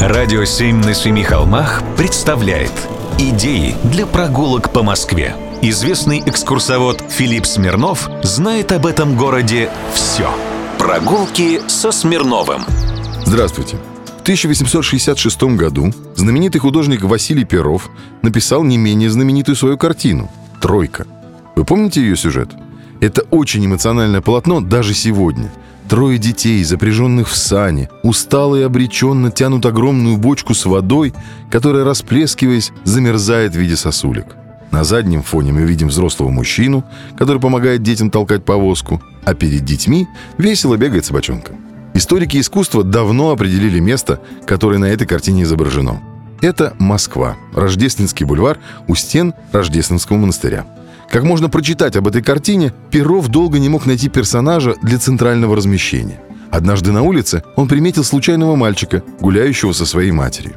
Радио «Семь на семи холмах» представляет Идеи для прогулок по Москве. Известный экскурсовод Филипп Смирнов знает об этом городе все. Прогулки со Смирновым. Здравствуйте. В 1866 году знаменитый художник Василий Перов написал не менее знаменитую свою картину «Тройка». Вы помните ее сюжет? Это очень эмоциональное полотно даже сегодня – Трое детей, запряженных в сани, устало и обреченно тянут огромную бочку с водой, которая, расплескиваясь, замерзает в виде сосулек. На заднем фоне мы видим взрослого мужчину, который помогает детям толкать повозку, а перед детьми весело бегает собачонка. Историки искусства давно определили место, которое на этой картине изображено. Это Москва, Рождественский бульвар у стен Рождественского монастыря. Как можно прочитать об этой картине, Перов долго не мог найти персонажа для центрального размещения. Однажды на улице он приметил случайного мальчика, гуляющего со своей матерью.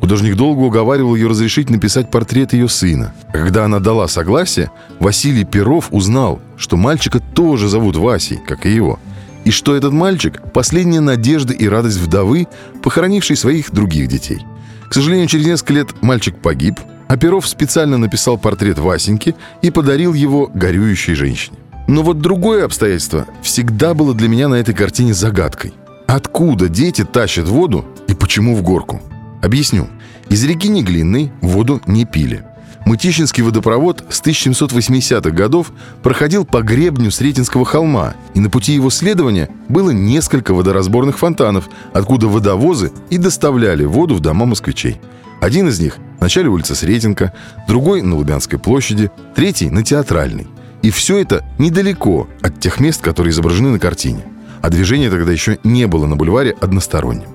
Художник долго уговаривал ее разрешить написать портрет ее сына. когда она дала согласие, Василий Перов узнал, что мальчика тоже зовут Васей, как и его. И что этот мальчик – последняя надежда и радость вдовы, похоронившей своих других детей. К сожалению, через несколько лет мальчик погиб, а специально написал портрет Васеньки и подарил его горюющей женщине. Но вот другое обстоятельство всегда было для меня на этой картине загадкой. Откуда дети тащат воду и почему в горку? Объясню. Из реки Неглинной воду не пили. Мытищинский водопровод с 1780-х годов проходил по гребню Сретенского холма, и на пути его следования было несколько водоразборных фонтанов, откуда водовозы и доставляли воду в дома москвичей. Один из них в начале улицы Сретенка, другой на Лубянской площади, третий на Театральной. И все это недалеко от тех мест, которые изображены на картине. А движение тогда еще не было на бульваре односторонним.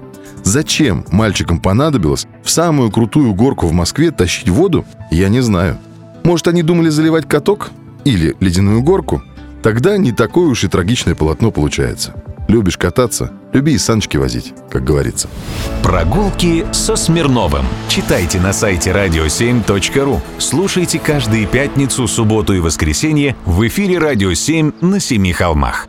Зачем мальчикам понадобилось в самую крутую горку в Москве тащить воду, я не знаю. Может, они думали заливать каток или ледяную горку? Тогда не такое уж и трагичное полотно получается. Любишь кататься? Люби и саночки возить, как говорится. Прогулки со Смирновым. Читайте на сайте radio7.ru. Слушайте каждые пятницу, субботу и воскресенье в эфире «Радио 7» на Семи холмах.